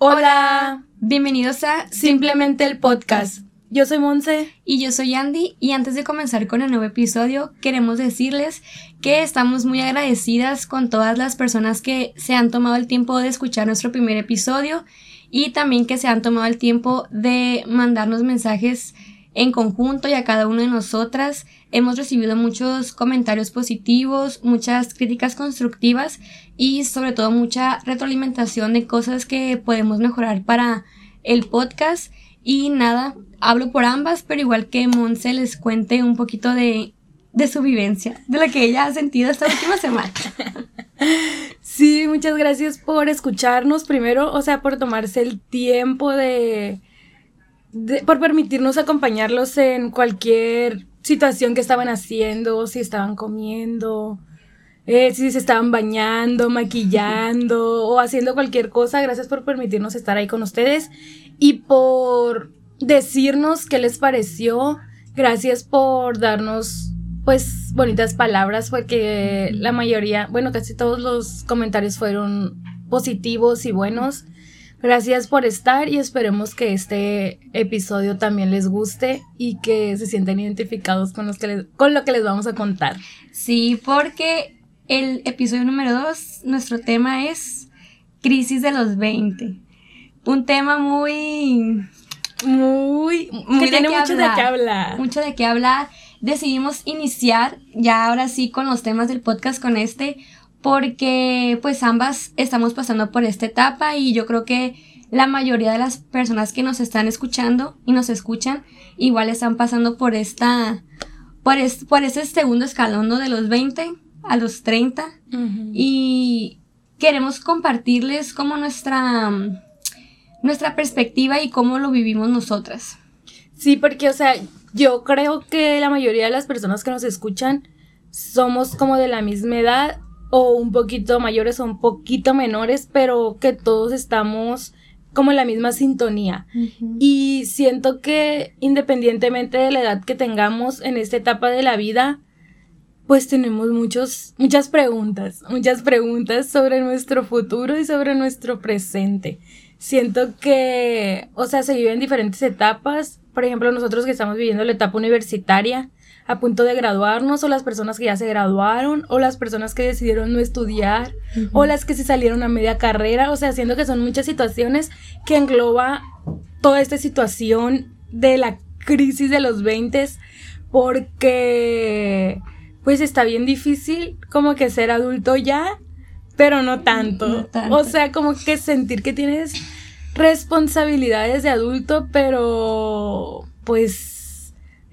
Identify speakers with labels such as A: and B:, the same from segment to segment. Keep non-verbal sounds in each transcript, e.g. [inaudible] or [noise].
A: Hola, bienvenidos a Simplemente el Podcast.
B: Yo soy Monse.
A: Y yo soy Andy. Y antes de comenzar con el nuevo episodio, queremos decirles que estamos muy agradecidas con todas las personas que se han tomado el tiempo de escuchar nuestro primer episodio y también que se han tomado el tiempo de mandarnos mensajes en conjunto y a cada una de nosotras. Hemos recibido muchos comentarios positivos, muchas críticas constructivas y sobre todo mucha retroalimentación de cosas que podemos mejorar para el podcast. Y nada, hablo por ambas, pero igual que Monse les cuente un poquito de, de su vivencia, de lo que ella ha sentido esta última semana. [laughs]
B: Sí, muchas gracias por escucharnos primero, o sea, por tomarse el tiempo de por permitirnos acompañarlos en cualquier situación que estaban haciendo, si estaban comiendo, eh, si se estaban bañando, maquillando o haciendo cualquier cosa. Gracias por permitirnos estar ahí con ustedes y por decirnos qué les pareció. Gracias por darnos pues bonitas palabras porque la mayoría, bueno, casi todos los comentarios fueron positivos y buenos. Gracias por estar y esperemos que este episodio también les guste y que se sientan identificados con, los que con lo que les vamos a contar.
A: Sí, porque el episodio número 2, nuestro tema es crisis de los 20. Un tema muy... Muy... muy
B: que tiene mucho de qué hablar.
A: Mucho de qué hablar. Decidimos iniciar ya ahora sí con los temas del podcast con este porque pues ambas estamos pasando por esta etapa y yo creo que la mayoría de las personas que nos están escuchando y nos escuchan igual están pasando por esta por, por ese segundo escalón de los 20 a los 30 y queremos compartirles como nuestra nuestra perspectiva y cómo lo vivimos nosotras.
B: Sí, porque o sea, yo creo que la mayoría de las personas que nos escuchan somos como de la misma edad o un poquito mayores o un poquito menores, pero que todos estamos como en la misma sintonía. Y siento que independientemente de la edad que tengamos en esta etapa de la vida, pues tenemos muchos, muchas preguntas, muchas preguntas sobre nuestro futuro y sobre nuestro presente. Siento que, o sea, se vive en diferentes etapas. Por ejemplo, nosotros que estamos viviendo la etapa universitaria, a punto de graduarnos o las personas que ya se graduaron o las personas que decidieron no estudiar o las que se salieron a media carrera, o sea, siendo que son muchas situaciones que engloba toda esta situación de la crisis de los 20 porque pues está bien difícil como que ser adulto ya, pero no tanto. no tanto. O sea, como que sentir que tienes responsabilidades de adulto, pero pues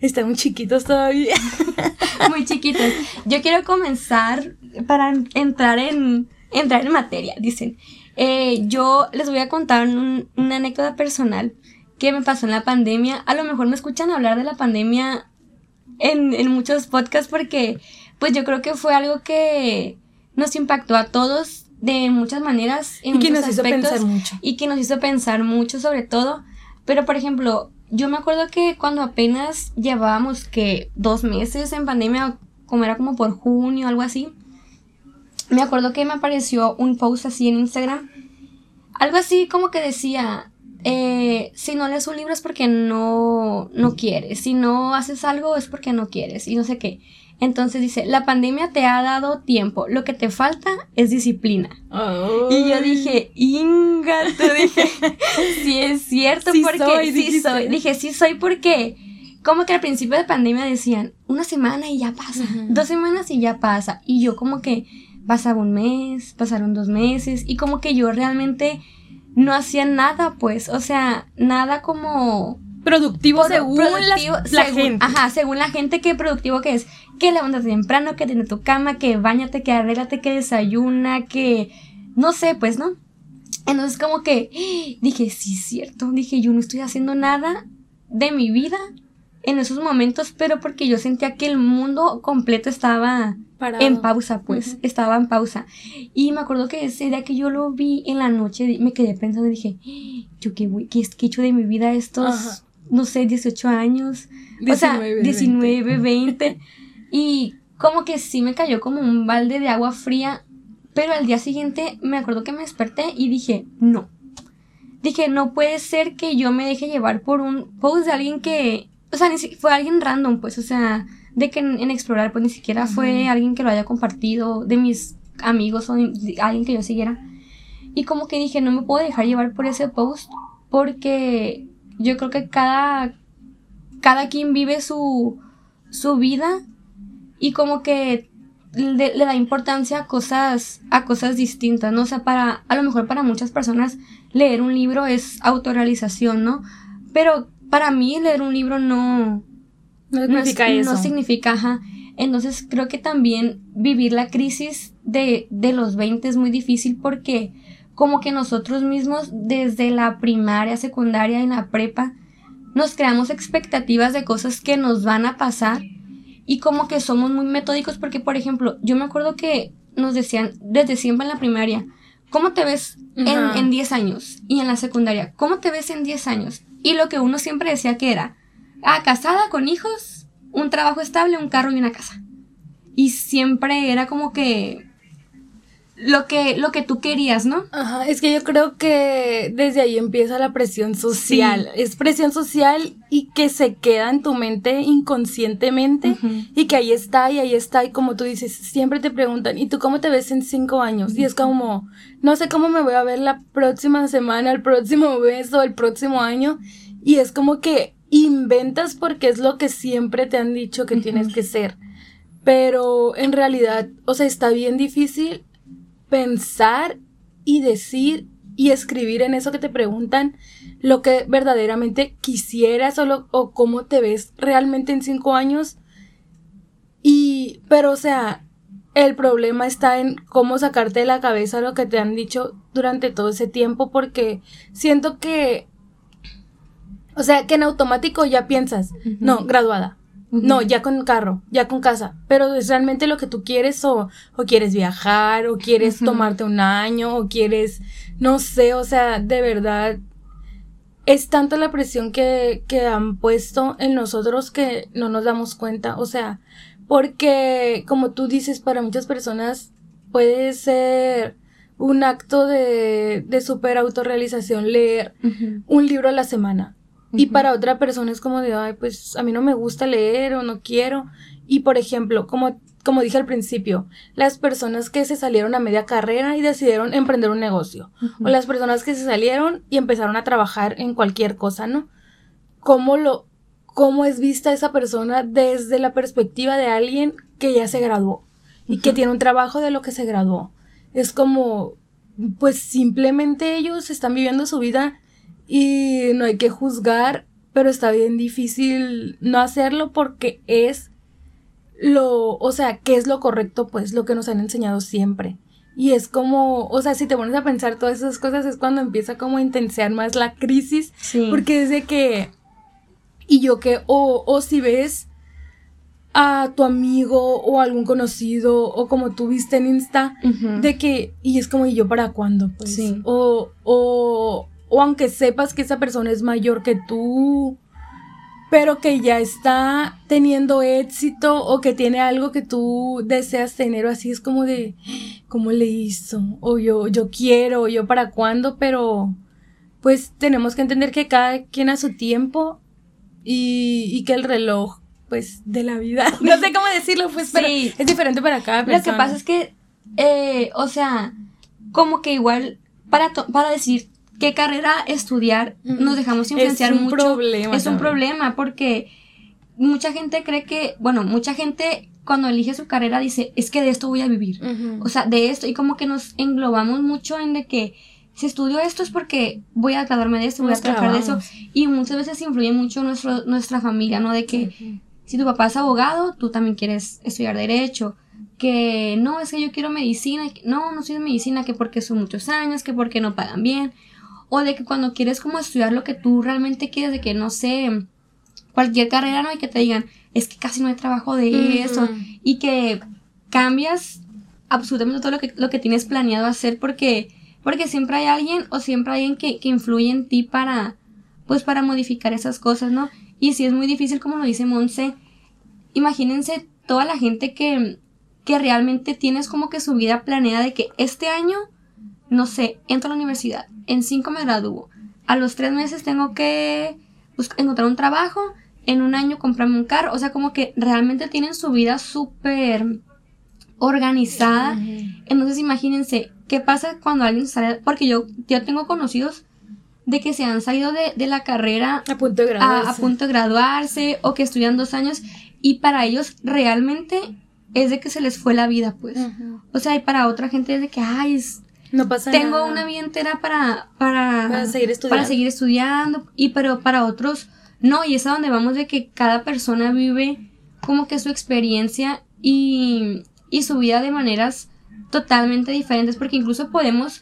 B: están muy chiquitos todavía. [laughs]
A: muy chiquitos. Yo quiero comenzar para entrar en, entrar en materia. Dicen, eh, yo les voy a contar una anécdota personal que me pasó en la pandemia. A lo mejor me escuchan hablar de la pandemia en, en muchos podcasts porque pues yo creo que fue algo que nos impactó a todos de muchas maneras.
B: En y que nos hizo pensar mucho.
A: Y que nos hizo pensar mucho sobre todo. Pero por ejemplo, yo me acuerdo que cuando apenas llevábamos que dos meses en pandemia, como era como por junio, algo así, me acuerdo que me apareció un post así en Instagram, algo así como que decía, eh, si no lees un libro es porque no, no quieres, si no haces algo es porque no quieres y no sé qué. Entonces dice, la pandemia te ha dado tiempo, lo que te falta es disciplina. Y yo dije, Inga, te dije, [laughs] sí es cierto, porque sí soy. Dije, sí soy porque, como que al principio de pandemia decían, una semana y ya pasa, dos semanas y ya pasa. Y yo como que pasaba un mes, pasaron dos meses, y como que yo realmente no hacía nada, pues, o sea, nada como
B: productivo según la gente.
A: Ajá, según la gente, qué productivo que es. Que levantas temprano, que tiene tu cama, que bañate, que arréglate, que desayuna, que. No sé, pues, ¿no? Entonces, como que [gasps] dije, sí, es cierto. Dije, yo no estoy haciendo nada de mi vida en esos momentos, pero porque yo sentía que el mundo completo estaba en pausa, pues, estaba en pausa. Y me acuerdo que ese día que yo lo vi en la noche, me quedé pensando, dije, [gasps] yo qué, qué, qué he hecho de mi vida estos no sé, 18 años, 19, o sea, 19, 20. [laughs] y como que sí me cayó como un balde de agua fría, pero al día siguiente me acuerdo que me desperté y dije, no. dije, no puede ser que yo me deje llevar por un post de alguien que, o sea, ni fue alguien random, pues, o sea, de que en, explorar, pues ni siquiera fue alguien que lo haya compartido, de mis amigos o de alguien que yo siguiera. Y como que dije, no me puedo dejar llevar por ese post porque yo creo que cada, cada quien vive su, su vida y como que le, da importancia a cosas, a cosas distintas, ¿no? O sea, para, a lo mejor para muchas personas leer un libro es autorrealización, ¿no? Pero para mí leer un libro no,
B: no significa eso.
A: No significa, ajá. Entonces creo que también vivir la crisis de, de los 20 es muy difícil porque como que nosotros mismos desde la primaria, secundaria y la prepa nos creamos expectativas de cosas que nos van a pasar y como que somos muy metódicos porque, por ejemplo, yo me acuerdo que nos decían desde siempre en la primaria, ¿cómo te ves en, 10 años? Y en la secundaria, ¿cómo te ves en 10 años? Y lo que uno siempre decía que era, ah, casada, con hijos, un trabajo estable, un carro y una casa. Y siempre era como que lo que, lo que tú querías, ¿no?
B: Ajá, es que yo creo que desde ahí empieza la presión social. Es presión social y que se queda en tu mente inconscientemente y que ahí está y ahí está y como tú dices, siempre te preguntan, ¿y tú cómo te ves en cinco años? Y es como, no sé cómo me voy a ver la próxima semana, el próximo mes o el próximo año. Y es como que inventas porque es lo que siempre te han dicho que tienes que ser. Pero en realidad, o sea, está bien difícil pensar y decir y escribir en eso que te preguntan lo que verdaderamente quisieras o, o cómo te ves realmente en cinco años. Y, pero o sea, el problema está en cómo sacarte de la cabeza lo que te han dicho durante todo ese tiempo porque siento que, o sea, que en automático ya piensas, no, graduada, no, ya con carro, ya con casa. Pero es realmente lo que tú quieres o, o quieres viajar o quieres tomarte un año o quieres, no sé, o sea, de verdad es tanta la presión que, que han puesto en nosotros que no nos damos cuenta. O sea, porque como tú dices, para muchas personas puede ser un acto de, de super autorrealización leer un libro a la semana. Y para otra persona es como de, ay, pues a mí no me gusta leer o no quiero. Y por ejemplo, como, como dije al principio, las personas que se salieron a media carrera y decidieron emprender un negocio. O las personas que se salieron y empezaron a trabajar en cualquier cosa, ¿no? ¿Cómo lo, cómo es vista esa persona desde la perspectiva de alguien que ya se graduó y que tiene un trabajo de lo que se graduó? Es como, pues simplemente ellos están viviendo su vida y no hay que juzgar, pero está bien difícil no hacerlo porque es lo, o sea, ¿qué es lo correcto? Pues lo que nos han enseñado siempre. Y es como, o sea, si te pones a pensar todas esas cosas es cuando empieza como a intensear más la crisis. Sí. Porque es de que, y yo que, o, o si ves a tu amigo o algún conocido o como tú viste en Insta, de que, y es como, ¿y yo para cuándo? Pues, sí. O, o, o aunque sepas que esa persona es mayor que tú, pero que ya está teniendo éxito o que tiene algo que tú deseas tener o así es como de cómo le hizo o yo yo quiero o yo para cuándo, pero pues tenemos que entender que cada quien a su tiempo y, y que el reloj pues de la vida, [laughs] no sé cómo decirlo, pues pero es diferente para cada persona.
A: Lo que pasa es que eh, o sea, como que igual para para decir qué carrera estudiar, nos dejamos influenciar es un Problema es un problema porque mucha gente cree que, bueno, mucha gente cuando elige su carrera dice, es que de esto voy a vivir. O sea, de esto, y como que nos englobamos mucho en de que si estudio esto es porque voy a graduarme de esto, voy a trabajar de eso. Y muchas veces influye mucho nuestro, nuestra familia, ¿no? De que si tu papá es abogado, tú también quieres estudiar derecho. Que no, es que yo quiero medicina. No, no soy de medicina, que porque son muchos años, que porque no pagan bien o de que cuando quieres como estudiar lo que tú realmente quieres, de que no sé, cualquier carrera, ¿no? Y que te digan, es que casi no hay trabajo de eso, y que cambias absolutamente todo lo que, lo que tienes planeado hacer porque, porque siempre hay alguien o siempre hay alguien que, que influye en ti para, pues para modificar esas cosas, ¿no? Y si es muy difícil, como lo dice Monse, imagínense toda la gente que, que realmente tienes como que su vida planeada de que este año no sé, entro a la universidad, en cinco me gradúo, a los tres meses tengo que encontrar un trabajo, en un año comprarme un carro, o sea, como que realmente tienen su vida súper organizada. Entonces imagínense, ¿qué pasa cuando alguien sale? Porque yo, yo tengo conocidos de que se han salido de, la carrera
B: a punto de graduarse.
A: A, punto de graduarse o que estudian dos años y para ellos realmente es de que se les fue la vida, pues. O sea, y para otra gente es de que, ay,
B: no pasa
A: tengo una vida entera para, para,
B: para, seguir estudiando.
A: para seguir estudiando. Y pero para otros, no, y es a donde vamos de que cada persona vive como que su experiencia y, y su vida de maneras totalmente diferentes, porque incluso podemos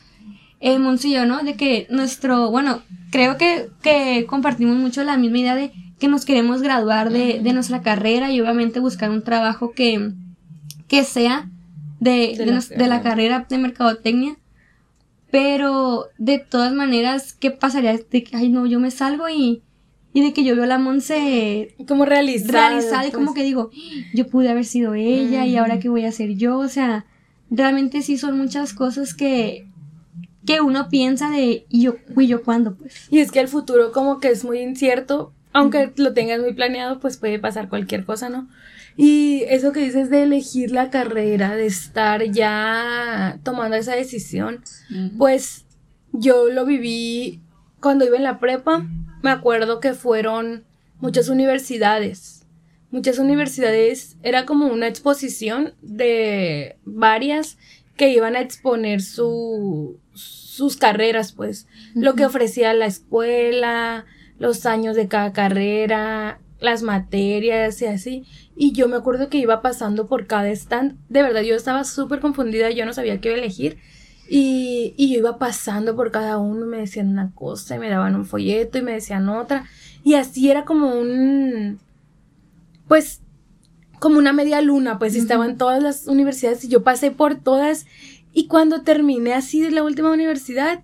A: eh, Monsillo, ¿no? De que nuestro, bueno, creo que, que compartimos mucho la misma idea de que nos queremos graduar de, de nuestra carrera y obviamente buscar un trabajo que, que sea de, de, la, de la carrera de mercadotecnia. Pero de todas maneras, ¿qué pasaría? De que, ay, no, yo me salgo y, y de que yo veo a la Monse
B: como realizada.
A: Realizada y como pues. que digo, yo pude haber sido ella y ahora qué voy a hacer yo. O sea, realmente sí son muchas cosas que, que uno piensa de, ¿y yo, ¿y yo cuándo? Pues.
B: Y es que el futuro como que es muy incierto, aunque lo tengas muy planeado, pues puede pasar cualquier cosa, ¿no? Y eso que dices de elegir la carrera, de estar ya tomando esa decisión, pues yo lo viví cuando iba en la prepa, me acuerdo que fueron muchas universidades. Muchas universidades, era como una exposición de varias que iban a exponer su, sus carreras, pues, lo que ofrecía la escuela, los años de cada carrera, las materias y así. Y yo me acuerdo que iba pasando por cada stand. De verdad, yo estaba súper confundida, yo no sabía qué elegir. Y, y yo iba pasando por cada uno, me decían una cosa, y me daban un folleto y me decían otra. Y así era como un, pues, como una media luna, pues estaban todas las universidades y yo pasé por todas y cuando terminé así de la última universidad,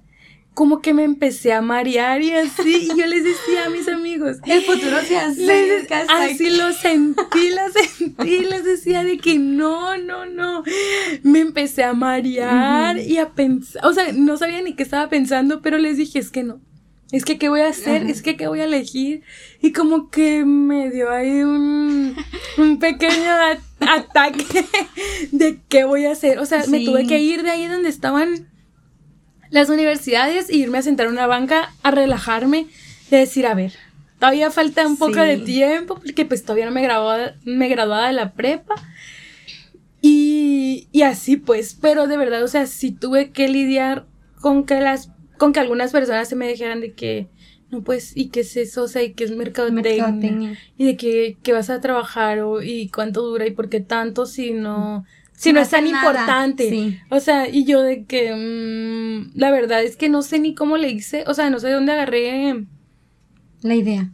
B: como que me empecé a marear y así, y yo les decía a mis amigos, [laughs]
A: el futuro se
B: acerca. Así lo sentí, lo sentí, les decía de que no, no, no, me empecé a marear y a pensar, o sea, no sabía ni qué estaba pensando, pero les dije, es que no, es que qué voy a hacer, es que qué voy a elegir. Y como que me dio ahí un, un pequeño ataque [laughs] de qué voy a hacer. O sea, me tuve que ir de ahí donde estaban las universidades e irme a sentar en una banca a relajarme, de decir, a ver, todavía falta un poco de tiempo, porque pues todavía no me graduaba, me graduaba de la prepa. Y, y así pues, pero de verdad, o sea, sí tuve que lidiar con que las con que algunas personas se me dijeran de que, no, pues, ¿y qué es eso? O sea, ¿y qué es mercadotecnia? Y de que, que, vas a trabajar o, y cuánto dura y por qué tanto si no, si no, es tan importante. O sea, y yo de que, mm, la verdad es que no sé ni cómo le hice, o sea, no sé de dónde agarré
A: la idea.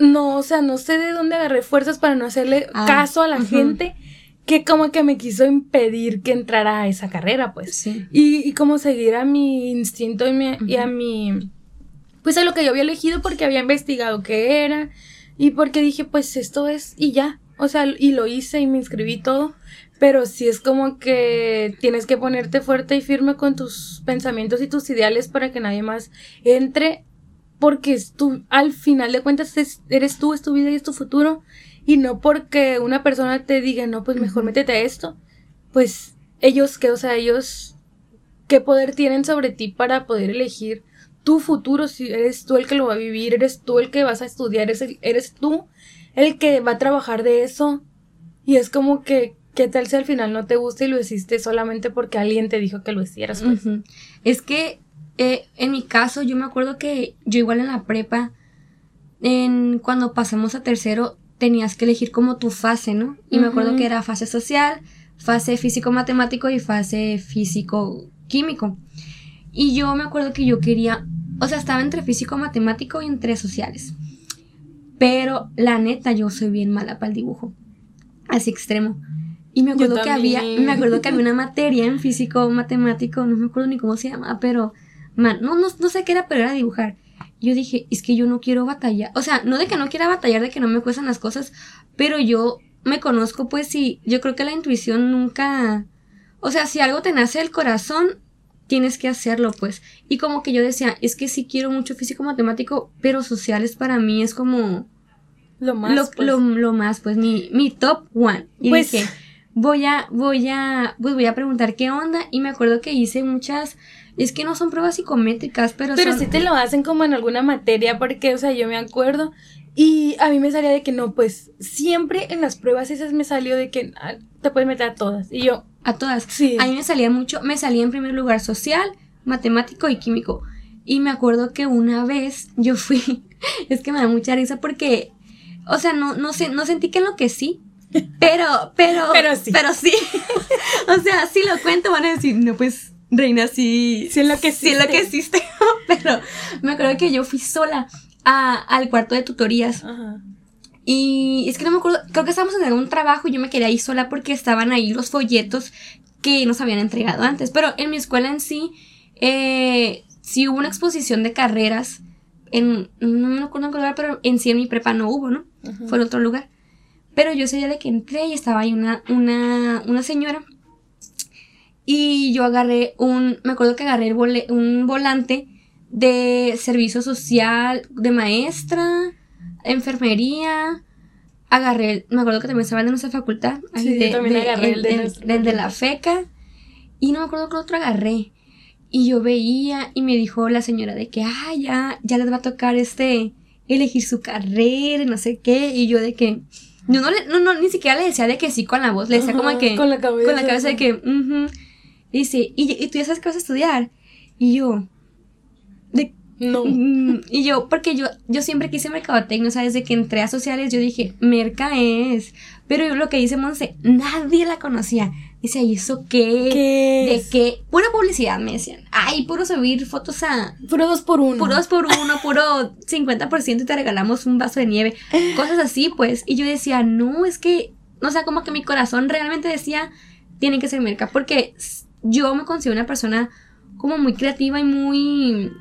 B: No, o sea, no sé de dónde agarré fuerzas para no hacerle ah, caso a la gente que como que me quiso impedir que entrara a esa carrera, pues. Sí. Y, y como seguir a mi instinto y, y, a mi... Pues a lo que yo había elegido porque había investigado qué era y porque dije, pues esto es y ya. O sea, y lo hice y me inscribí todo. Pero sí es como que tienes que ponerte fuerte y firme con tus pensamientos y tus ideales para que nadie más entre. Porque es tú, al final de cuentas, eres tú, es tu vida y es tu futuro y no porque una persona te diga, no, pues mejor métete a esto, pues ellos, que, o sea, ellos, ¿qué poder tienen sobre ti para poder elegir tu futuro? Si eres tú el que lo va a vivir, eres tú el que vas a estudiar, eres, eres tú el que va a trabajar de eso. Y es como que, ¿qué tal si al final no te gusta y lo hiciste solamente porque alguien te dijo que lo hicieras? Pues?
A: Es que eh, en mi caso, yo me acuerdo que yo igual en la prepa, en, cuando pasamos a tercero, tenías que elegir como tu fase, ¿no? Y me acuerdo que era fase social, fase físico-matemático y fase físico-químico. Y yo me acuerdo que yo quería, o sea, estaba entre físico-matemático y entre sociales. Pero la neta, yo soy bien mala para el dibujo. Así extremo. Y me acuerdo que había, me acuerdo que había una materia en físico matemático, no me acuerdo ni cómo se llama, pero man, no, no, no sé qué era, pero era dibujar yo dije, es que yo no quiero batallar. O sea, no de que no quiera batallar, de que no me cuestan las cosas, pero yo me conozco, pues sí, yo creo que la intuición nunca... O sea, si algo te nace del corazón, tienes que hacerlo, pues. Y como que yo decía, es que sí quiero mucho físico matemático, pero sociales para mí es como
B: Lo más.
A: lo,
B: pues.
A: lo- lo más, pues, mi, mi top one. Y
B: Pues-
A: dije, voy a, voy a, pues voy a preguntar qué onda. Y me acuerdo que hice muchas, es que no son pruebas psicométricas, pero,
B: Pero
A: son-
B: sí te lo hacen como en alguna materia, porque, o sea, yo me acuerdo. Y a mí me salía de que no, pues siempre en las pruebas esas me salió de que ah, te puedes meter a todas. Y yo,
A: a todas.
B: sí.
A: A mí me salía mucho, me salía en primer lugar social, matemático y químico. Y me acuerdo que una vez yo fui, [laughs] es que me da mucha risa porque, o sea, no, no sé, no sentí que enloquecí, pero, pero,
B: Pero sí.
A: pero sí. [laughs] o sea, si lo cuento van a decir, no, pues, reina, sí,
B: Sí enloqueciste.
A: sí enloqueciste. [laughs] pero me acuerdo que yo fui sola a- al cuarto de tutorías.
B: Ajá.
A: Y es que no me acuerdo, creo que estábamos en algún trabajo y yo me quedé ahí sola porque estaban ahí los folletos que nos habían entregado antes. Pero en mi escuela en sí, eh, sí hubo una exposición de carreras. En, no me acuerdo en qué lugar, pero en sí en mi prepa no hubo, ¿no?
B: Ajá.
A: Fue en otro lugar. Pero yo ese día de que entré y estaba ahí una, una, una señora. Y yo agarré un, me acuerdo que agarré el vole- un volante de servicio social, de maestra, enfermería. Agarré, me acuerdo que también estaba el de nuestra facultad.
B: Sí, yo
A: de,
B: también agarré el de
A: de la feca. Y no me acuerdo qué otro agarré. Y yo veía y me dijo la señora de que, ah, ya, ya les va a tocar este, elegir su carrera no sé qué. Y yo de que, yo no, le, no, no, ni siquiera le decía de que sí con la voz, le decía como que,
B: con la cabeza.
A: con la cabeza de que, ujú. Dice, ¿y, ¿y tú ya sabes que vas a estudiar? Y yo, de,
B: No.
A: Mm, y yo, porque yo, yo siempre quise mercadotecnia, o sea, desde que entré a sociales yo dije, merca es. Pero yo lo que dice Monse, nadie la conocía. Dice, ¿y eso qué?
B: ¿Qué
A: ¿De qué? Pura publicidad, me decían. Ay, puro subir fotos a...
B: Puro dos por uno.
A: Puro dos por uno, puro 50% y te regalamos un vaso de nieve. [laughs] Cosas así, pues. Y yo decía, no, es que... O sea, como que mi corazón realmente decía, tiene que ser merca. Porque yo me considero una persona como muy creativa y muy...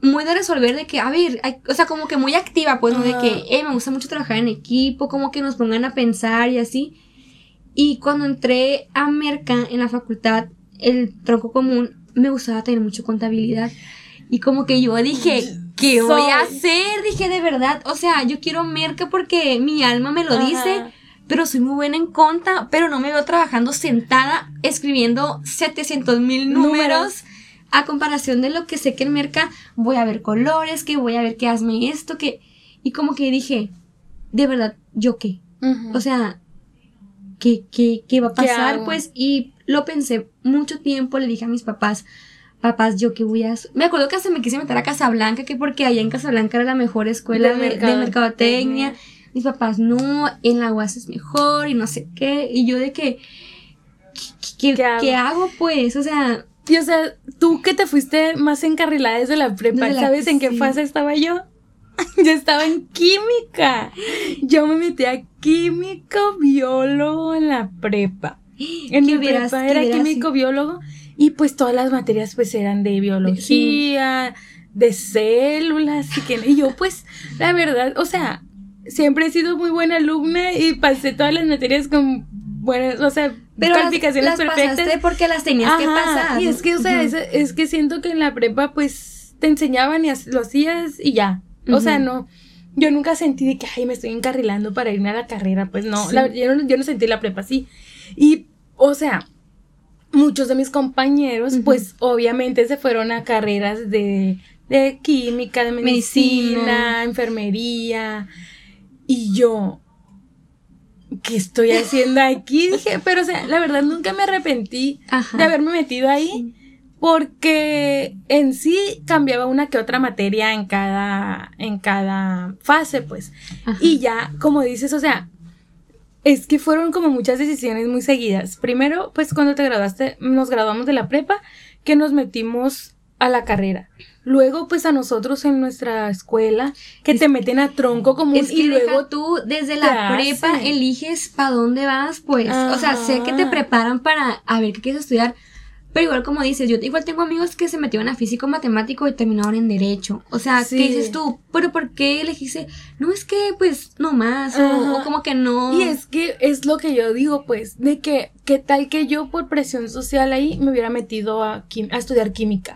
A: Muy de resolver de que, a ver, hay- o sea, como que muy activa, pues, ¿no? De que, eh, me gusta mucho trabajar en equipo, como que nos pongan a pensar y así. Y cuando entré a Merca en la facultad, el tronco común, me gustaba tener mucho contabilidad. Y como que yo dije, ¿qué voy a hacer? Dije, de verdad, o sea, yo quiero Merca porque mi alma me lo
B: Ajá.
A: dice, pero soy muy buena en conta, pero no me veo trabajando sentada escribiendo 700 mil números.
B: Números.
A: A comparación de lo que sé que en Merca voy a ver colores, que voy a ver que hazme esto, que... Y como que dije, de verdad, ¿yo qué? O sea, ¿qué, qué, qué va a
B: ¿Qué
A: pasar? Pues, y lo pensé mucho tiempo, le dije a mis papás, papás, ¿yo qué voy a hacer? Me acuerdo que hasta me quise meter a Casablanca, que porque allá en Casablanca era la mejor escuela
B: De
A: de, de
B: mercado-
A: mercadotecnia. Mis papás, no, en la UAS es mejor y no sé qué. Y yo de que, ¿qué, qué-
B: ¿Qué hago?
A: qué hago pues? O sea,
B: Y o sea, tú que te fuiste más encarrilada desde la prepa,
A: Desde la-
B: ¿sabes en qué fase estaba yo? [laughs] yo estaba en química. Yo me metí a químico biólogo en la prepa. [gasps] En
A: ¿Qué
B: mi
A: hubieras-
B: prepa era químico biólogo y pues todas las materias pues eran de biología, de células y que y yo pues la verdad, o sea, siempre he sido muy buena alumna y pasé todas las materias con buenas, o sea,
A: pero las,
B: calificaciones
A: las
B: perfectas.
A: pasaste porque las tenías que pasar.
B: Y es que, o sea, es, es que siento que en la prepa, pues, te enseñaban y lo hacías y ya. O sea, no. Yo nunca sentí de que, ay, me estoy encarrilando para irme a la carrera. Pues no,
A: Sí.
B: la- yo, no yo no sentí la prepa así. Y, o sea, muchos de mis compañeros, pues, obviamente se fueron a carreras de, de química, de medicina,
A: Medicina.
B: enfermería. Y yo, ¿qué estoy haciendo aquí? Dije, pero, o sea, la verdad nunca me arrepentí
A: Ajá.
B: de haberme metido ahí. Porque en sí cambiaba una que otra materia en cada, en cada fase, pues.
A: Ajá.
B: Y ya, como dices, o sea, es que fueron como muchas decisiones muy seguidas. Primero, pues cuando te graduaste, nos graduamos de la prepa, que nos metimos a la carrera. Luego, pues a nosotros en nuestra escuela, que te meten a tronco común
A: Es que
B: y luego
A: tú desde la prepa eliges para dónde vas, pues. O sea, sé que te preparan para a ver qué quieres estudiar, Pero igual como dices, yo igual tengo amigos que se metieron a físico matemático y terminaron en derecho. O sea, ¿qué dices tú? ¿Pero por qué elegiste? No es que, pues, no más. O, como que no.
B: Y es que es lo que yo digo, pues, de que, ¿qué tal que yo por presión social ahí me hubiera metido a, a estudiar química?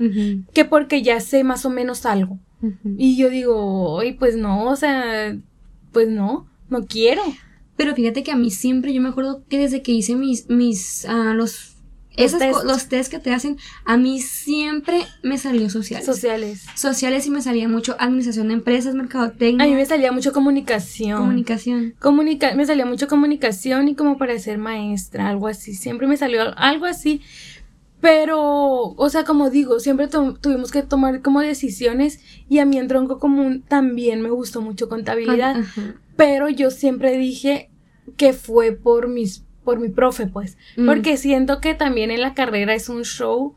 B: Que porque ya sé más o menos algo. Y yo digo, oye, pues no, o sea, pues no, no quiero.
A: Pero fíjate que a mí siempre, yo me acuerdo que desde que hice mis, mis, uh, los esos, test. los test que te hacen, a mí siempre me salió sociales.
B: Sociales.
A: Sociales y me salía mucho administración de empresas, mercadotecnia.
B: A mí me salía mucho comunicación.
A: Comunicación.
B: Comunica me salía mucho comunicación y como para ser maestra, algo así. Siempre me salió algo así. Pero, o sea, como digo, siempre tuvimos que tomar como decisiones y a mí en tronco común también me gustó mucho contabilidad. Pero yo siempre dije que fue por mis por mi profe, pues. Mm. Porque siento que también en la carrera es un show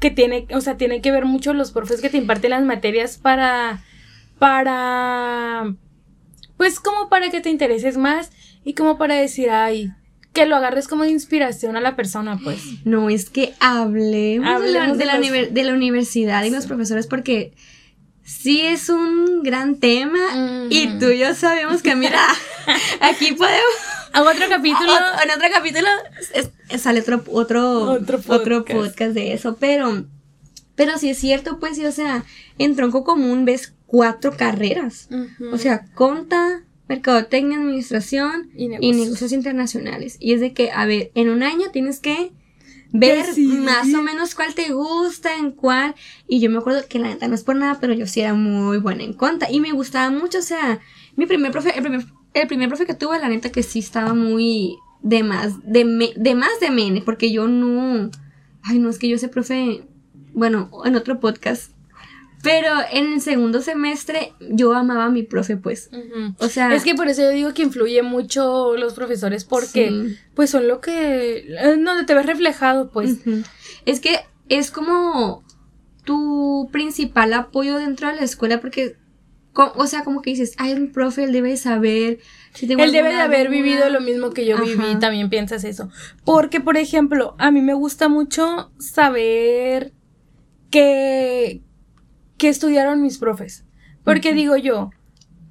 B: que tiene, o sea, tiene que ver mucho los profes que te imparten las materias para, para, pues como para que te intereses más y como para decir, ay, que lo agarres como de inspiración a la persona, pues.
A: No, es que hablemos, de, la, de, la, universidad y los profesores porque sí es un gran tema y tú y yo sabemos que, mira, [laughs] aquí podemos
B: a otro capítulo.
A: en otro capítulo sale otro, otro, otro, podcast. de eso, pero, pero sí es cierto, pues sí, o sea, en tronco común ves cuatro carreras. O sea, conta, mercadotecnia, administración y negocios. internacionales. Y es de que, a ver, en un año tienes que ver más o menos cuál te gusta, en cuál. Y yo me acuerdo que la neta no es por nada, pero yo sí era muy buena en conta. Y me gustaba mucho, o sea, mi primer profe, el primer el primer profe que tuve, la neta que sí estaba muy de más, de, de más de mene, porque yo no, ay no, es que yo ese profe, bueno, en otro podcast, pero en el segundo semestre yo amaba a mi profe, pues. O sea.
B: Es que por eso yo digo que influye mucho los profesores porque, pues son lo que. Donde te ves reflejado, pues.
A: Es que es como tu principal apoyo dentro de la escuela porque o sea, como que dices, ay, un profe, él debe saber.
B: Si él debe de haber vivido lo mismo que yo viví, también piensas eso. Porque, por ejemplo, a mí me gusta mucho saber que, que estudiaron mis profes. Porque digo yo,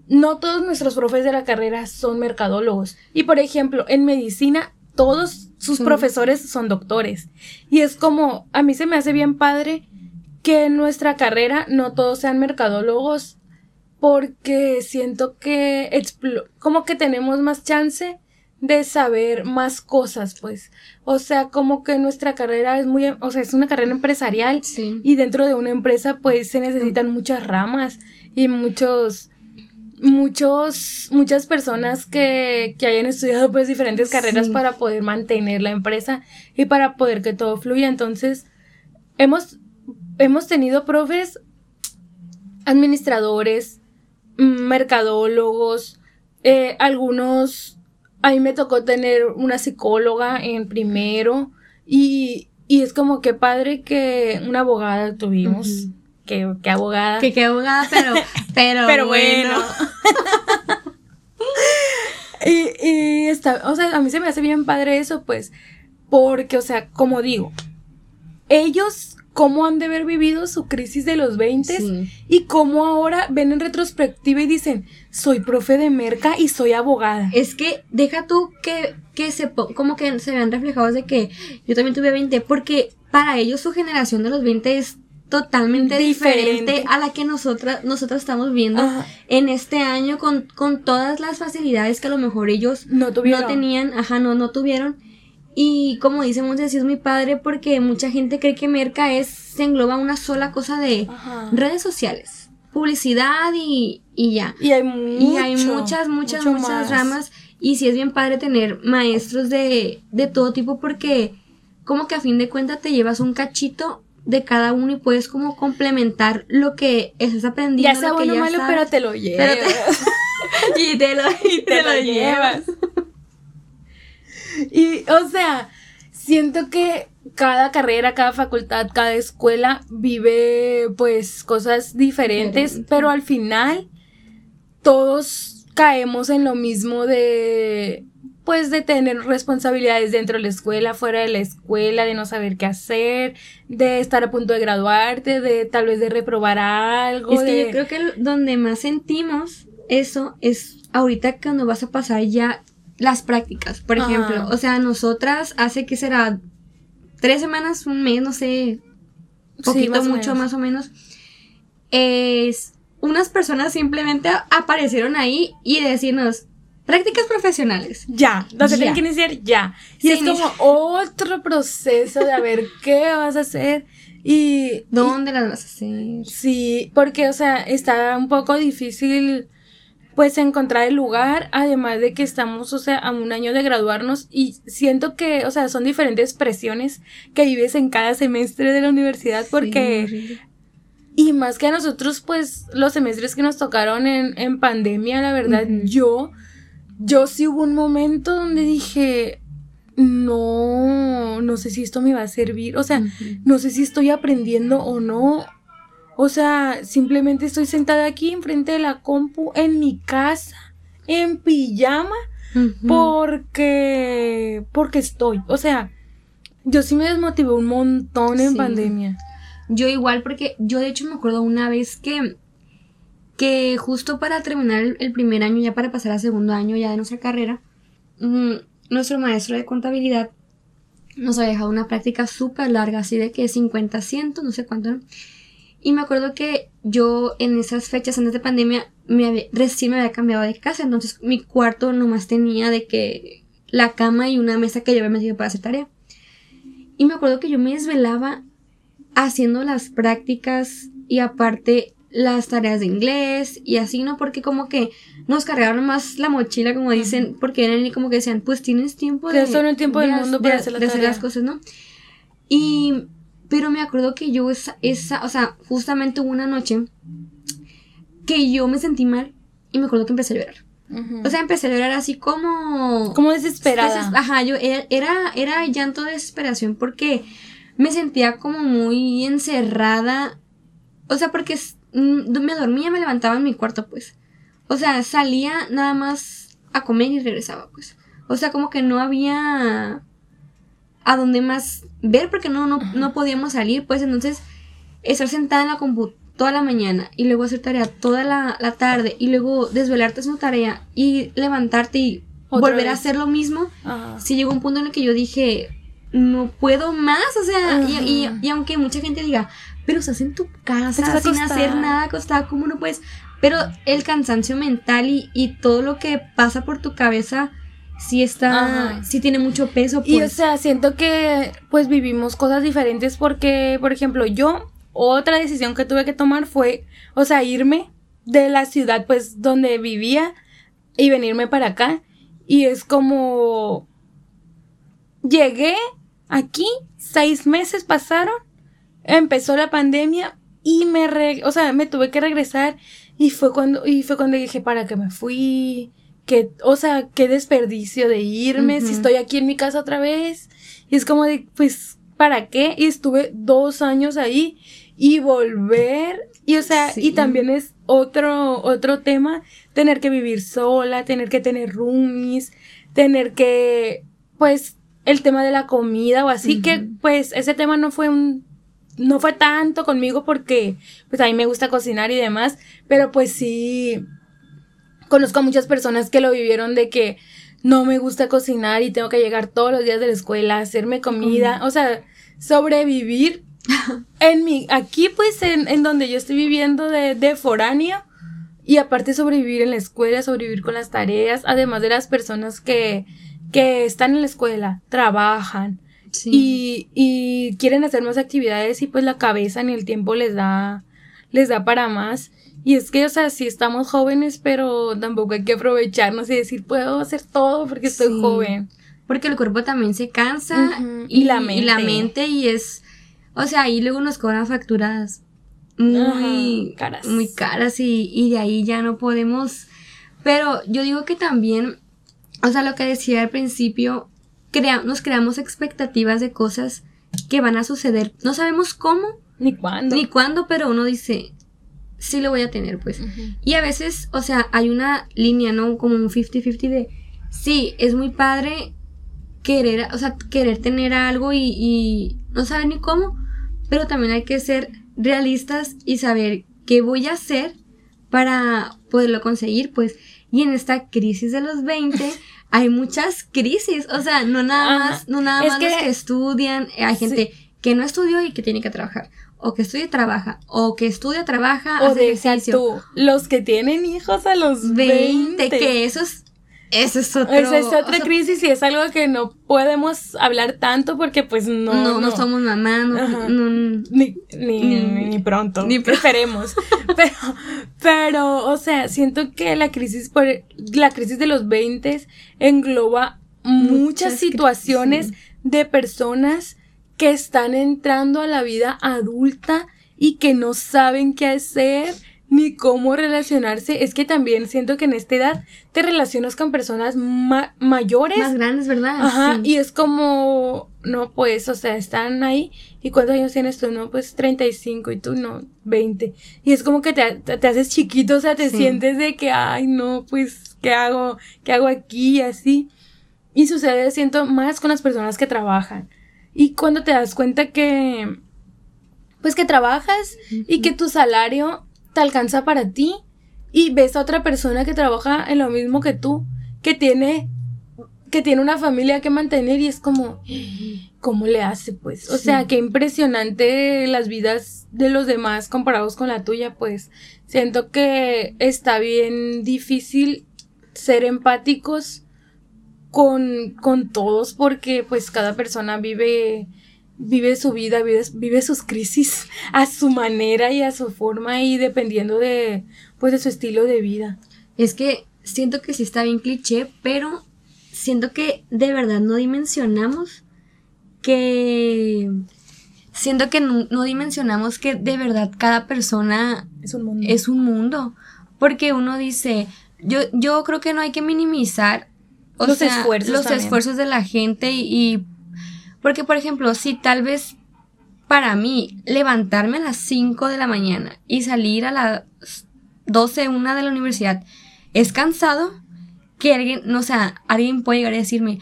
B: no todos nuestros profes de la carrera son mercadólogos. Y, por ejemplo, en medicina, todos sus profesores son doctores. Y es como, a mí se me hace bien padre que en nuestra carrera no todos sean mercadólogos porque siento que como que tenemos más chance de saber más cosas, pues. O sea, como que nuestra carrera es muy, o sea, es una carrera empresarial y dentro de una empresa pues se necesitan muchas ramas y muchos muchos muchas personas que, que hayan estudiado pues diferentes carreras para poder mantener la empresa y para poder que todo fluya. Entonces, hemos hemos tenido profes administradores, mercadólogos, eh, algunos, a mí me tocó tener una psicóloga en primero y, y es como que padre que una abogada tuvimos. que, abogada.
A: Que, que abogada, pero, [laughs] pero,
B: pero bueno. [laughs] y, y está, o sea, a mí se me hace bien padre eso, pues, porque, o sea, como digo, ellos cómo han de haber vivido su crisis de los 20 y cómo ahora ven en retrospectiva y dicen, soy profe de merca y soy abogada.
A: Es que deja tú que, que se, como que se vean reflejados de que yo también tuve 20, porque para ellos su generación de los 20 es totalmente diferente, a la que nosotras, nosotras estamos viendo en este año con, con todas las facilidades que a lo mejor ellos
B: no, tuvieron.
A: no tenían, ajá, no, no tuvieron. Y como dice Montes, sí es muy padre porque mucha gente cree que Merca es, se engloba una sola cosa de redes sociales, publicidad y, y ya.
B: Y hay,
A: muchas, muchas, muchas ramas. Y sí es bien padre tener maestros de, de todo tipo porque como que a fin de cuentas te llevas un cachito de cada uno y puedes como complementar lo que estás aprendiendo.
B: Ya sea bueno o malo, pero te lo llevas. [laughs]
A: y te lo, y [laughs] te, lo, llevas. [laughs]
B: Y, o sea, siento que cada carrera, cada facultad, cada escuela vive pues cosas diferentes, pero al final todos caemos en lo mismo de pues de tener responsabilidades dentro de la escuela, fuera de la escuela, de no saber qué hacer, de estar a punto de graduarte, de tal vez de reprobar algo.
A: Es que
B: de-
A: yo creo que donde más sentimos eso es ahorita cuando vas a pasar ya las prácticas, por ejemplo. O sea, nosotras hace que será tres semanas, un mes, no sé,
B: Sí,
A: poquito,
B: más
A: mucho más o menos. Es unas personas simplemente aparecieron ahí y decirnos prácticas profesionales.
B: Ya,
A: Ya.
B: tienen que iniciar ya. Y
A: Sí,
B: es como [laughs] otro proceso de a ver qué vas a hacer. Y,
A: ¿Dónde las vas a hacer?
B: sí, porque, o sea, está un poco difícil pues encontrar el lugar, además de que estamos, o sea, a un año de graduarnos y siento que, o sea, son diferentes presiones que vives en cada semestre de la universidad porque...
A: Sí.
B: Y más que a nosotros, pues los semestres que nos tocaron en, en pandemia, la verdad, yo, yo sí hubo un momento donde dije, no, no sé si esto me va a servir, o sea, no sé si estoy aprendiendo o no. O sea, simplemente estoy sentada aquí enfrente de la compu en mi casa, en pijama, porque, porque estoy. O sea, yo sí me desmotivé un montón en
A: Sí.
B: pandemia.
A: Yo igual, porque yo de hecho me acuerdo una vez que, que justo para terminar el, el primer año, ya para pasar al segundo año ya de nuestra carrera, mm, nuestro maestro de contabilidad nos había dejado una práctica súper larga, así de que 50, 100, no sé cuánto. ¿no? Y me acuerdo que yo en esas fechas antes de pandemia me había- recién me había cambiado de casa, entonces mi cuarto nomás tenía de que la cama y una mesa que yo había metido para hacer tarea. Y me acuerdo que yo me desvelaba haciendo las prácticas y aparte las tareas de inglés y así, ¿no? Porque como que nos cargaron más la mochila, como dicen, porque eran y como que decían, pues tienes tiempo de...
B: Tienes todo el tiempo del
A: de-
B: mundo
A: de-
B: para hacer la
A: de hacer
B: tarea.
A: las cosas, ¿no? Y... Pero me acuerdo que yo esa, esa, o sea, justamente hubo una noche que yo me sentí mal y me acuerdo que empecé a llorar. O sea, empecé a llorar así como...
B: como desesperada.
A: Deses- Ajá, yo era, era, era llanto de desesperación porque me sentía como muy encerrada. O sea, porque mm, me dormía, me levantaba en mi cuarto, pues. O sea, salía nada más a comer y regresaba, pues. O sea, como que no había a dónde más ver porque no, no, no podíamos salir, pues. Entonces, estar sentada en la compu toda la mañana y luego hacer tarea toda la, la tarde y luego desvelarte haciendo tarea y levantarte y volver a hacer lo mismo, sí llegó un punto en el que yo dije, no puedo más, o sea, y, y- aunque mucha gente diga, pero estás en tu casa sin
B: acostada.
A: hacer nada acostada, ¿cómo no puedes? Pero el cansancio mental y, y todo lo que pasa por tu cabeza sí está,
B: Ajá.
A: sí tiene mucho peso,
B: Y o
A: pues.
B: sea, siento que pues vivimos cosas diferentes porque, por ejemplo, yo, otra decisión que tuve que tomar fue, o sea, irme de la ciudad pues donde vivía y venirme para acá. Y es como, llegué aquí, seis meses pasaron, empezó la pandemia y me, re- o sea, me tuve que regresar y fue cuando, y fue cuando dije, ¿para qué me fui? Que, o sea, qué desperdicio de irme, si estoy aquí en mi casa otra vez. Y es como de, pues, ¿para qué? Y estuve dos años ahí y volver. Y o sea,
A: Sí.
B: y también es otro, otro tema, tener que vivir sola, tener que tener roomies, tener que, pues, el tema de la comida o así, que pues ese tema no fue un, no fue tanto conmigo porque, pues, a mí me gusta cocinar y demás, pero pues sí, conozco a muchas personas que lo vivieron de que no me gusta cocinar y tengo que llegar todos los días de la escuela, a hacerme comida, o sea, sobrevivir [laughs] en mi, aquí pues en, en donde yo estoy viviendo de, de foráneo y aparte sobrevivir en la escuela, sobrevivir con las tareas, además de las personas que, que están en la escuela, trabajan
A: Sí.
B: y, y quieren hacer más actividades y pues la cabeza ni el tiempo les da, les da para más. Y es que, o sea, sí estamos jóvenes, pero tampoco hay que aprovecharnos y decir, puedo hacer todo porque estoy
A: Sí.
B: joven.
A: Porque el cuerpo también se cansa y,
B: y la
A: y la
B: mente.
A: mente y es, o sea, ahí luego nos cobran facturas muy
B: caras.
A: muy caras y, y de ahí ya no podemos. Pero yo digo que también, o sea, lo que decía al principio, crea, nos creamos expectativas de cosas que van a suceder. No sabemos cómo
B: Ni cuándo.
A: ni cuándo, pero uno dice, sí lo voy a tener, pues. Y a veces, o sea, hay una línea, ¿no? Como un 50-50 de sí, es muy padre querer, o sea, querer tener algo y, y no saber ni cómo, pero también hay que ser realistas y saber qué voy a hacer para poderlo conseguir, pues. Y en esta crisis de los 20 [laughs] hay muchas crisis, o sea, no nada más, no nada más los que estudian, hay gente que no estudió y que tiene que trabajar, o que estudia y trabaja, o que estudia, trabaja,
B: O
A: hace ejercicio.
B: tú, los que tienen hijos a los
A: 20,
B: 20.
A: que eso es, eso es otro,
B: Esa es otra
A: o sea,
B: crisis y es algo que no podemos hablar tanto porque pues no...
A: no, no, somos mamá, no,
B: Ajá.
A: no-
B: Ni, ni,
A: Ni-
B: ni pronto.
A: ni
B: preferemos. [laughs] pero, pero, o sea, siento que la crisis por la crisis de los 20 engloba muchas, situaciones de personas que están entrando a la vida adulta y que no saben qué hacer ni cómo relacionarse. Es que también siento que en esta edad te relacionas con personas ma- mayores
A: más grandes, ¿verdad?
B: Ajá,
A: Sí.
B: y es como, no, pues, o sea, están ahí. ¿Y cuántos años tienes tú? No, pues 35 y tú no, 20. Y es como que te, te, te haces chiquito, o sea, te
A: Sí.
B: sientes de que, ay, no, pues, ¿qué hago? ¿Qué hago aquí? Y así. Y sucede, siento, más con las personas que trabajan. Y cuando te das cuenta que, pues, que trabajas y que tu salario te alcanza para ti y ves a otra persona que trabaja en lo mismo que tú, que tiene que tiene una familia que mantener y es como ¿cómo le hace pues? O
A: Sí.
B: sea, qué impresionante las vidas de los demás comparados con la tuya, pues siento que está bien difícil ser empáticos con, con todos porque pues cada persona vive vive su vida, vive, vive sus crisis [laughs] a su manera y a su forma y dependiendo de pues de su estilo de vida.
A: Es que siento que sí está bien cliché, pero siento que de verdad no dimensionamos que... Siento que no, no dimensionamos que de verdad cada persona
B: Es un mundo.
A: es un mundo. Porque uno dice, yo, yo creo que no hay que minimizar o
B: Los
A: sea,
B: esfuerzos
A: los
B: también.
A: esfuerzos de la gente y, y- porque por ejemplo, si tal vez para mí levantarme a las 5 de la mañana y salir a las 12, una de la universidad es cansado, que alguien, no sé, alguien puede llegar a decirme,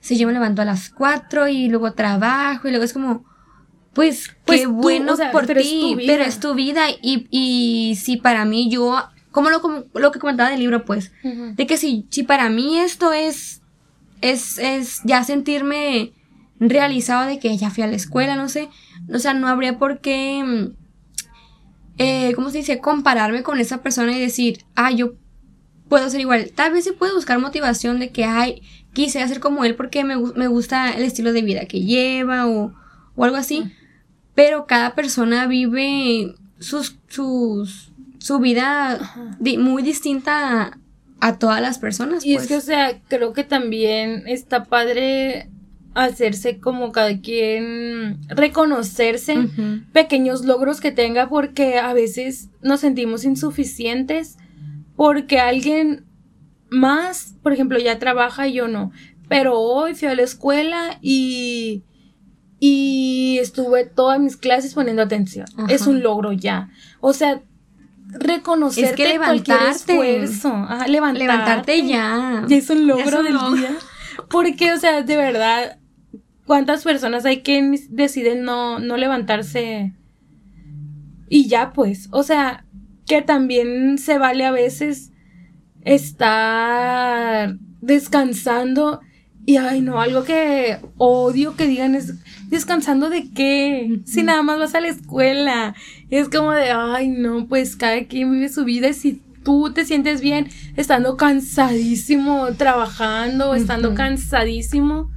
A: si yo me levanto a las 4 y luego trabajo y luego es como, pues,
B: Pues
A: qué
B: tú,
A: bueno
B: o sea,
A: por ti, pero es tu vida y, y si para mí yo, como lo, como lo que comentaba del libro, pues, de que si, si para mí esto es, es, es ya sentirme realizado de que ya fui a la escuela, no sé, o sea, no habría por qué, mm, eh, ¿cómo se dice? Compararme con esa persona y decir, ah, yo puedo ser igual. Tal vez sí puedo buscar motivación de que, ay, quise hacer como él porque me, me gusta el estilo de vida que lleva o, o algo así. Pero cada persona vive sus, sus, su vida di- muy distinta a, a todas las personas.
B: Y
A: pues.
B: es que, o sea, creo que también está padre hacerse como cada quien reconocerse pequeños logros que tenga porque a veces nos sentimos insuficientes porque alguien más, por ejemplo, ya trabaja y yo no. Pero hoy fui a la escuela y, y estuve todas mis clases poniendo atención.
A: Ajá.
B: Es un logro ya. O sea, reconocerte
A: Es que
B: cualquier
A: levantarte.
B: esfuerzo. Ajá, levantarte.
A: Levantarte ya.
B: Ya es un logro
A: Es un
B: del
A: logro.
B: día. Porque, o sea, de verdad, ¿cuántas personas hay que deciden no, no levantarse? Y ya, pues, o sea, que también se vale a veces estar descansando. Y ay, no, algo que odio que digan es descansando de qué, si nada más vas a la escuela. Es como de, ay, no, pues cada quien vive su vida y si tú te sientes bien estando cansadísimo trabajando, estando cansadísimo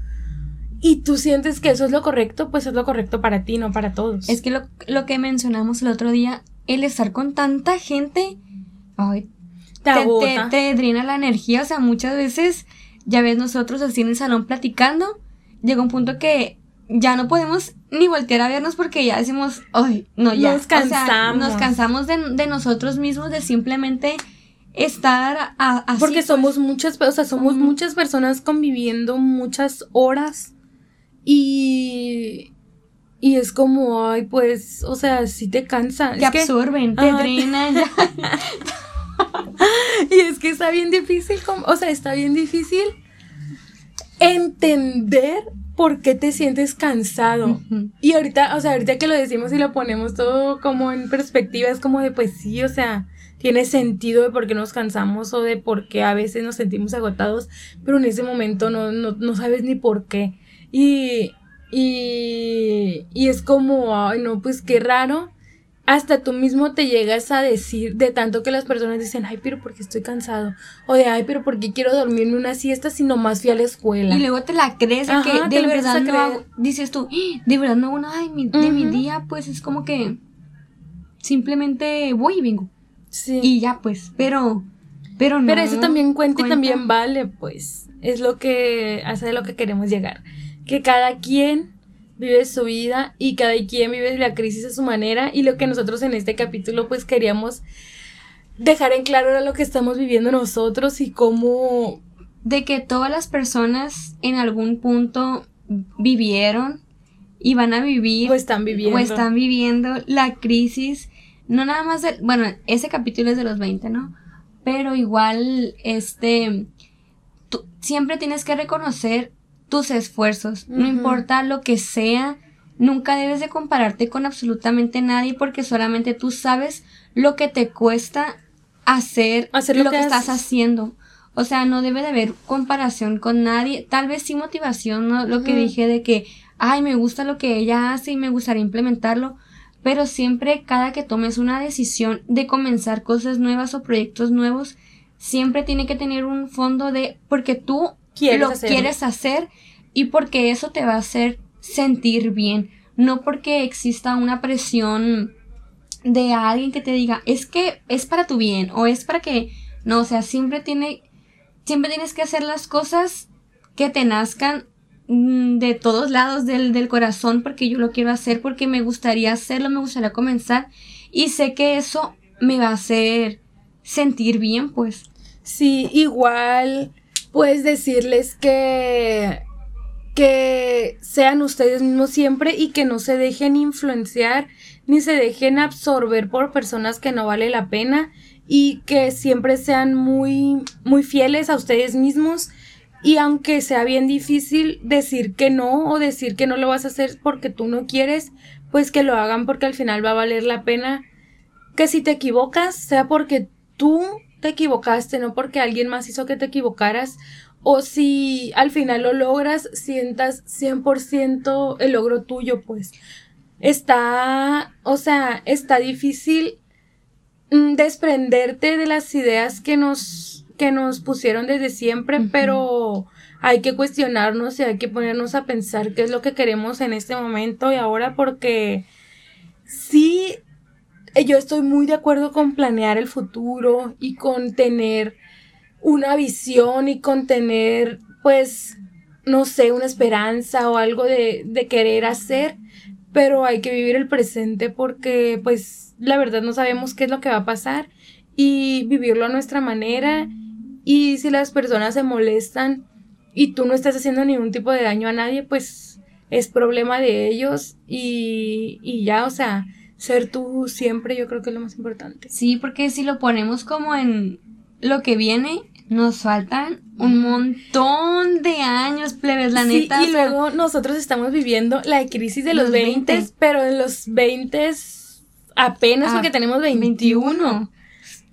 B: y tú sientes que eso es lo correcto, pues es lo correcto para ti, no para todos.
A: Es que lo, lo que mencionamos el otro día, el estar con tanta gente, ay,
B: te
A: te, te, te drena la energía. O sea, muchas veces, ya ves nosotros así en el salón platicando, llega un punto que ya no podemos ni voltear a vernos porque ya decimos, ay, no, ya.
B: Nos
A: O sea,
B: cansamos.
A: nos cansamos de, de nosotros mismos, de simplemente estar a- así.
B: Porque
A: pues.
B: somos muchas, o sea, somos muchas personas conviviendo muchas horas y y es como, ay, pues, o sea, sí te cansa.
A: Te
B: Es que-
A: absorben, te drenan. [laughs]
B: y es que está bien difícil, como- o sea, está bien difícil entender por qué te sientes cansado. Y ahorita, o sea, ahorita que lo decimos y lo ponemos todo como en perspectiva, es como de, pues sí, o sea, tiene sentido de por qué nos cansamos o de por qué a veces nos sentimos agotados, pero en ese momento no, no, no sabes ni por qué. Y, y, y es como, ay, no, pues qué raro hasta tú mismo te llegas a decir de tanto que las personas dicen, ay, pero porque estoy cansado. O de, ay, pero porque quiero dormirme una siesta si nomás fui a la escuela.
A: Y luego te la crees de que de verdad no hago, dices tú, ¡Ah! de verdad no hago nada de mi, de mi día, pues es como que simplemente voy y vengo. Sí. Y ya, pues, pero, pero no.
B: Pero eso también cuenta, y también vale, pues. Es lo que hace de lo que queremos llegar. Que cada quien vive su vida y cada quien vive la crisis a su manera. Y lo que nosotros en este capítulo pues queríamos dejar en claro era lo que estamos viviendo nosotros y cómo
A: de que todas las personas en algún punto vivieron y van a vivir
B: o están viviendo.
A: o están viviendo la crisis. No nada más de bueno ese capítulo es de los 20 no pero igual este tú, siempre tienes que reconocer tus esfuerzos, no importa lo que sea, nunca debes de compararte con absolutamente nadie porque solamente tú sabes lo que te cuesta hacer, hacer lo, que, estás haciendo. O sea, no debe de haber comparación con nadie, tal vez sí motivación, ¿no? Lo que dije de que, ay, me gusta lo que ella hace y me gustaría implementarlo, pero siempre cada que tomes una decisión de comenzar cosas nuevas o proyectos nuevos, siempre tiene que tener un fondo de, porque tú lo quieres hacer y porque eso te va a hacer sentir bien, no porque exista una presión de alguien que te diga, es que es para tu bien o es para que, no, o sea, siempre tiene, siempre tienes que hacer las cosas que te nazcan mm, de todos lados del, del corazón porque yo lo quiero hacer, porque me gustaría hacerlo, me gustaría comenzar y sé que eso me va a hacer sentir bien, pues.
B: Sí, igual puedes decirles que que sean ustedes mismos siempre y que no se dejen influenciar ni se dejen absorber por personas que no vale la pena y que siempre sean muy muy fieles a ustedes mismos y aunque sea bien difícil decir que no o decir que no lo vas a hacer porque tú no quieres, pues que lo hagan porque al final va a valer la pena. Que si te equivocas, sea porque tú te equivocaste, no porque alguien más hizo que te equivocaras o si al final lo logras, sientas 100% el logro tuyo, pues. Está, o sea, está difícil mm, desprenderte de las ideas que nos, que nos pusieron desde siempre, pero hay que cuestionarnos y hay que ponernos a pensar qué es lo que queremos en este momento y ahora porque sí, yo estoy muy de acuerdo con planear el futuro y con tener una visión y contener, pues, no sé, una esperanza o algo de, de querer hacer, pero hay que vivir el presente porque, pues, la verdad no sabemos qué es lo que va a pasar y vivirlo a nuestra manera. Y si las personas se molestan y tú no estás haciendo ningún tipo de daño a nadie, pues es problema de ellos y, y ya, o sea, ser tú siempre yo creo que es lo más importante.
A: Sí, porque si lo ponemos como en lo que viene, nos faltan un montón de años, plebes, la neta.
B: Y luego nosotros estamos viviendo la crisis de los, 20, pero en los 20 apenas ah, porque tenemos 21.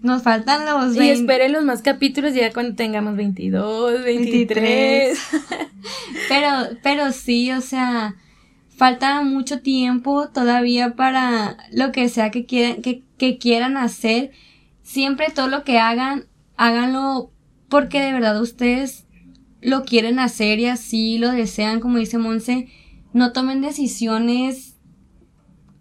A: Nos faltan los
B: 20. Y esperen los más capítulos ya cuando tengamos 22, 23. [laughs]
A: pero, pero sí, o sea, falta mucho tiempo todavía para lo que sea que quieran, que, que quieran hacer. Siempre todo lo que hagan, háganlo porque de verdad ustedes lo quieren hacer y así lo desean, como dice Monse, no tomen decisiones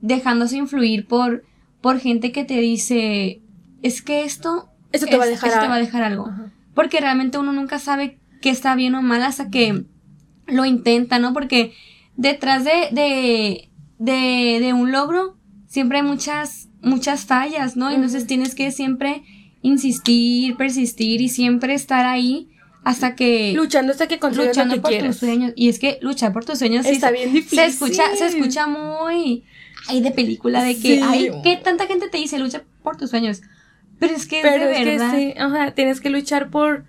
A: dejándose influir por, por gente que te dice, es que esto,
B: esto te, va, a dejar
A: te va a dejar algo. Porque realmente uno nunca sabe qué está bien o mal hasta que lo intenta, ¿no? Porque detrás de, de, de, de un logro siempre hay muchas, muchas fallas, ¿no? Entonces tienes que siempre insistir, persistir y siempre estar ahí hasta que
B: luchando hasta que consigas luchando lo
A: por tus sueños. Y es que luchar por tus sueños
B: está bien difícil.
A: se escucha se escucha muy ahí de película de que ay que tanta gente te dice lucha por tus sueños pero es que
B: pero
A: es,
B: que sí, tienes que luchar por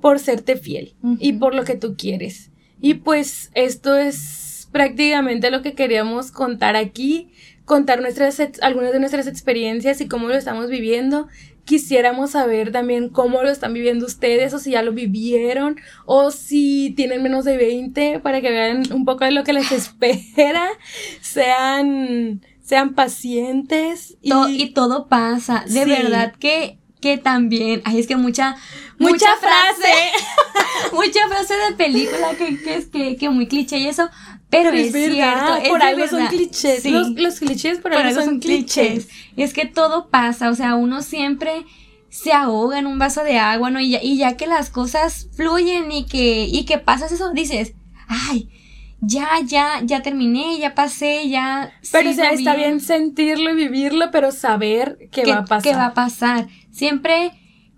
B: por serte fiel y por lo que tú quieres. Y pues esto es prácticamente lo que queríamos contar aquí, contar nuestras algunas de nuestras experiencias y cómo lo estamos viviendo. Quisiéramos saber también cómo lo están viviendo ustedes o si ya lo vivieron o si tienen menos de 20 para que vean un poco de lo que les [laughs] espera. Sean sean pacientes
A: y, y todo pasa. De verdad que que también, ay, es que mucha, mucha, frase, [laughs] mucha frase de película que, que es que, que muy cliché y eso, pero, es, cierto, es
B: por algo son clichés, los, los, clichés por, algo, son, clichés.
A: Y es que todo pasa, o sea, uno siempre se ahoga en un vaso de agua, ¿no? Y ya, y ya que las cosas fluyen y que, y que pasas eso, dices, ay, ya, ya, ya terminé, ya pasé, ya.
B: Pero o sea, está bien sentirlo y vivirlo, pero saber qué va a pasar.
A: ¿Qué va a pasar? Siempre,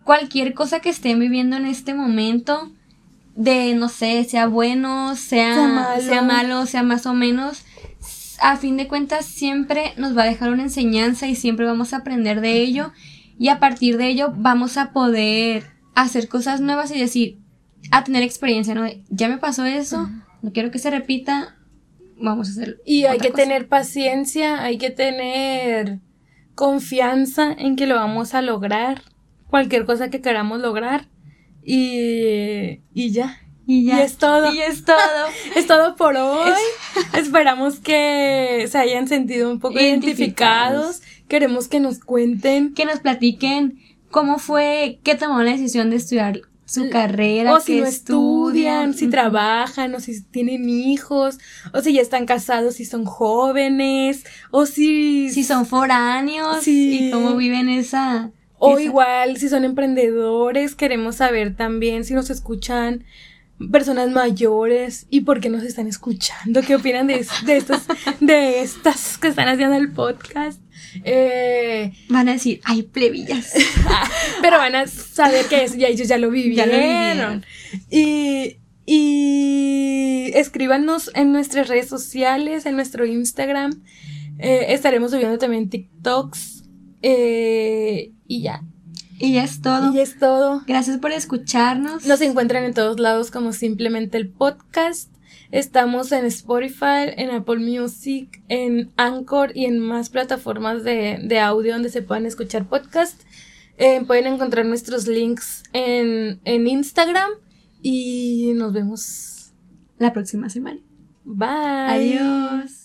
A: cualquier cosa que estén viviendo en este momento, de no sé, sea bueno, sea, sea, malo. sea más o menos, a fin de cuentas siempre nos va a dejar una enseñanza y siempre vamos a aprender de ello. Y a partir de ello vamos a poder hacer cosas nuevas y decir, a tener experiencia, ¿no? Ya me pasó eso no quiero que se repita, vamos a hacerlo.
B: Y hay que tener paciencia, hay que tener confianza en que lo vamos a lograr, cualquier cosa que queramos lograr. Y, y ya.
A: Y ya.
B: Y es todo.
A: Y es todo. [laughs]
B: es todo por hoy. Esperamos que se hayan sentido un poco identificados. Queremos que nos cuenten.
A: Que nos platiquen cómo fue que tomaron la decisión de estudiar su carrera,
B: o si no estudian, si trabajan, o si tienen hijos, o si ya están casados, si son jóvenes, o si...
A: Si son foráneos y cómo viven esa...
B: O igual, si son emprendedores, queremos saber también si nos escuchan personas mayores y por qué nos están escuchando, qué opinan de, de, estos, de estas que están haciendo el podcast. Eh,
A: van a decir, ay, plebillas. [laughs]
B: pero van a saber que es, ya ellos ya lo vivieron. Y, y escríbanos en nuestras redes sociales, en nuestro Instagram. Eh, estaremos subiendo también TikToks. Eh, y ya.
A: Y ya es todo.
B: Y es todo.
A: Gracias por escucharnos.
B: Nos encuentran en todos lados como simplemente el podcast. Estamos en Spotify, en Apple Music, en Anchor y en más plataformas de, audio donde se puedan escuchar podcast. Eh, pueden encontrar nuestros links en, en Instagram y nos vemos
A: la próxima semana.
B: Bye.
A: Adiós.